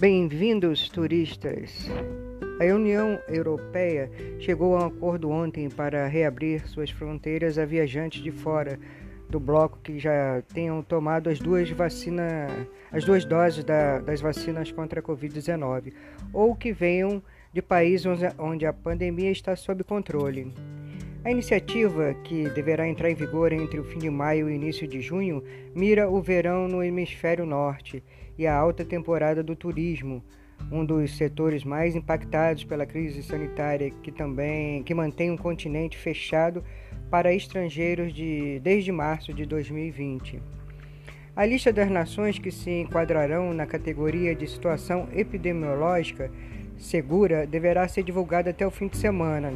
Bem-vindos, turistas! A União Europeia chegou a um acordo ontem para reabrir suas fronteiras a viajantes de fora do bloco que já tenham tomado as duas as duas doses da, das vacinas contra a Covid-19 ou que venham de países onde a pandemia está sob controle. A iniciativa, que deverá entrar em vigor entre o fim de maio e início de junho, mira o verão no hemisfério norte e a alta temporada do turismo, um dos setores mais impactados pela crise sanitária que também que mantém o um continente fechado para estrangeiros de, desde março de 2020. A lista das nações que se enquadrarão na categoria de situação epidemiológica segura deverá ser divulgada até o fim de semana.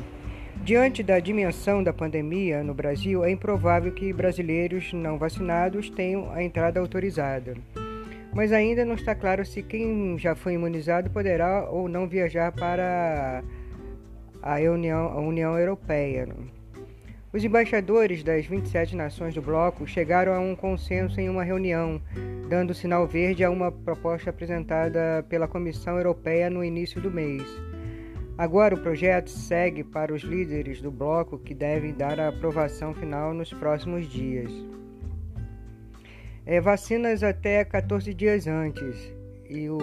Diante da dimensão da pandemia no Brasil, é improvável que brasileiros não vacinados tenham a entrada autorizada. Mas ainda não está claro se quem já foi imunizado poderá ou não viajar para a União, a União Europeia. Os embaixadores das 27 nações do bloco chegaram a um consenso em uma reunião, dando sinal verde a uma proposta apresentada pela Comissão Europeia no início do mês. Agora o projeto segue para os líderes do bloco que devem dar a aprovação final nos próximos dias. É, vacinas até 14 dias antes e, o,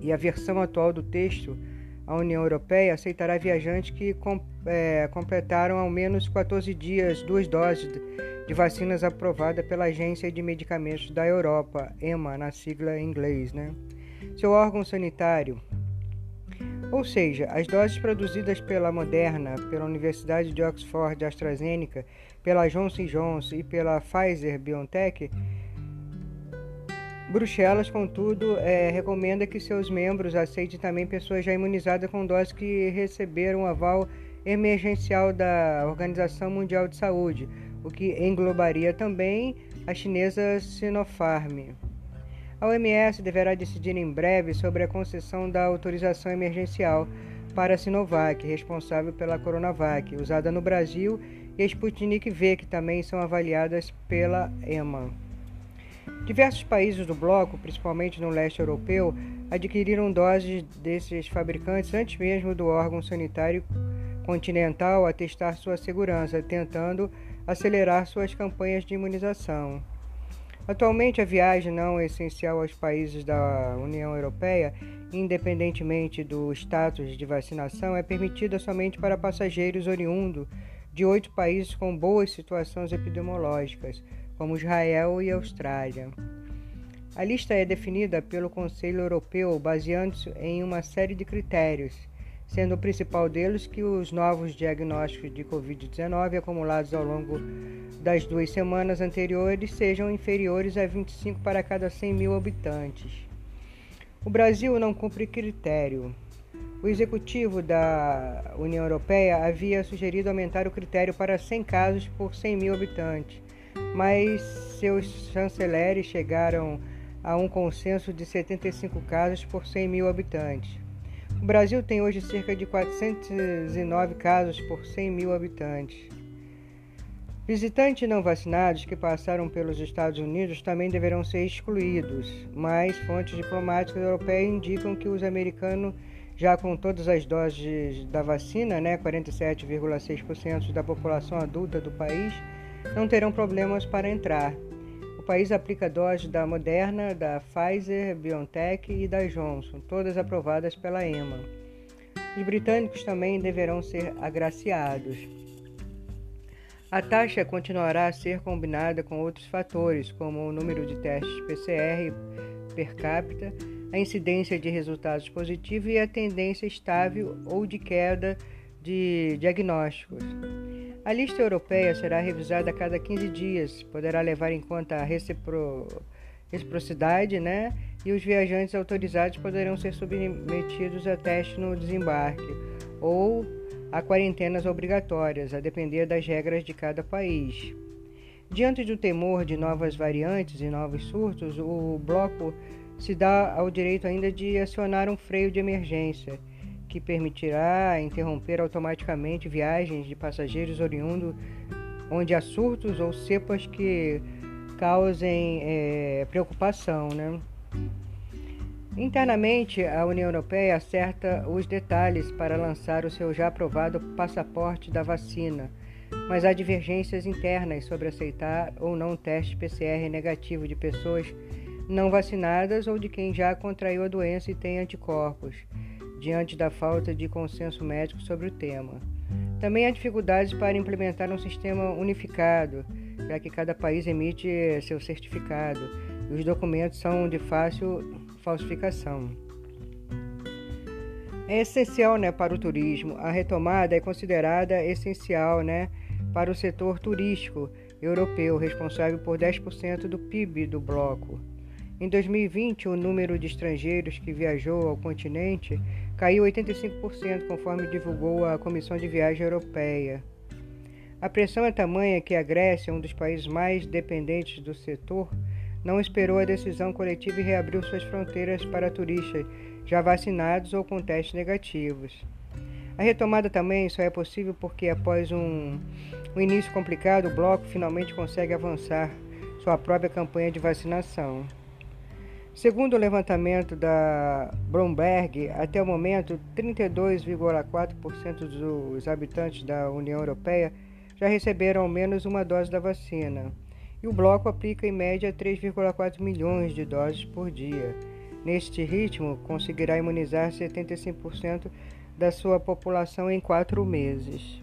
e a versão atual do texto, a União Europeia aceitará viajantes que com, é, completaram ao menos 14 dias duas doses de, vacinas aprovada pela Agência de Medicamentos da Europa, EMA, na sigla em inglês. Né? Seu órgão sanitário ou seja, as doses produzidas pela Moderna, pela Universidade de Oxford AstraZeneca, pela Johnson Johnson e pela Pfizer BioNTech, Bruxelas, contudo, é, recomenda que seus membros aceitem também pessoas já imunizadas com doses que receberam aval emergencial da Organização Mundial de Saúde, o que englobaria também a chinesa Sinopharm. A OMS deverá decidir em breve sobre a concessão da autorização emergencial para a Sinovac, responsável pela Coronavac, usada no Brasil, e a Sputnik V, que também são avaliadas pela EMA. Diversos países do bloco, principalmente no leste europeu, adquiriram doses desses fabricantes antes mesmo do órgão sanitário continental atestar sua segurança, tentando acelerar suas campanhas de imunização. Atualmente, a viagem não é essencial aos países da União Europeia, independentemente do status de vacinação, é permitida somente para passageiros oriundos de oito países com boas situações epidemiológicas, como Israel e Austrália. A lista é definida pelo Conselho Europeu baseando-se em uma série de critérios, sendo o principal deles que os novos diagnósticos de Covid-19 acumulados ao longo das duas semanas anteriores sejam inferiores a 25 para cada 100 mil habitantes. O Brasil não cumpre critério. O executivo da União Europeia havia sugerido aumentar o critério para 100 casos por 100 mil habitantes, mas seus chanceleres chegaram a um consenso de 75 casos por 100 mil habitantes. O Brasil tem hoje cerca de 409 casos por 100 mil habitantes. Visitantes não vacinados que passaram pelos Estados Unidos também deverão ser excluídos, mas fontes diplomáticas europeias indicam que os americanos, já com todas as doses da vacina, né, 47,6% da população adulta do país, não terão problemas para entrar país aplica doses da Moderna, da Pfizer, BioNTech e da Johnson, todas aprovadas pela EMA. Os britânicos também deverão ser agraciados. A taxa continuará a ser combinada com outros fatores, como o número de testes PCR per capita, a incidência de resultados positivos e a tendência estável ou de queda de diagnósticos. A lista europeia será revisada a cada 15 dias, poderá levar em conta a recipro... reciprocidade, né? E os viajantes autorizados poderão ser submetidos a teste no desembarque ou a quarentenas obrigatórias, a depender das regras de cada país. Diante do temor de novas variantes e novos surtos, o bloco se dá ao direito ainda de acionar um freio de emergência que permitirá interromper automaticamente viagens de passageiros oriundos onde há surtos ou cepas que causem é, preocupação. Né? Internamente, a União Europeia acerta os detalhes para lançar o seu já aprovado passaporte da vacina, mas há divergências internas sobre aceitar ou não teste PCR negativo de pessoas não vacinadas ou de quem já contraiu a doença e tem anticorpos, diante da falta de consenso médico sobre o tema. Também há dificuldades para implementar um sistema unificado, já que cada país emite seu certificado e os documentos são de fácil falsificação. É essencial né, para o turismo. A retomada é considerada essencial né, para o setor turístico europeu, responsável por 10% do PIB do bloco. Em 2020, o número de estrangeiros que viajou ao continente caiu 85%, conforme divulgou a Comissão de Viagem Europeia. A pressão é tamanha que a Grécia, um dos países mais dependentes do setor, não esperou a decisão coletiva e reabriu suas fronteiras para turistas já vacinados ou com testes negativos. A retomada também só é possível porque, após um, um início complicado, o bloco finalmente consegue avançar sua própria campanha de vacinação. Segundo o levantamento da Bloomberg, até o momento, 32,4% dos habitantes da União Europeia já receberam ao menos uma dose da vacina e o bloco aplica em média 3,4 milhões de doses por dia. Neste ritmo, conseguirá imunizar 75% da sua população em quatro meses.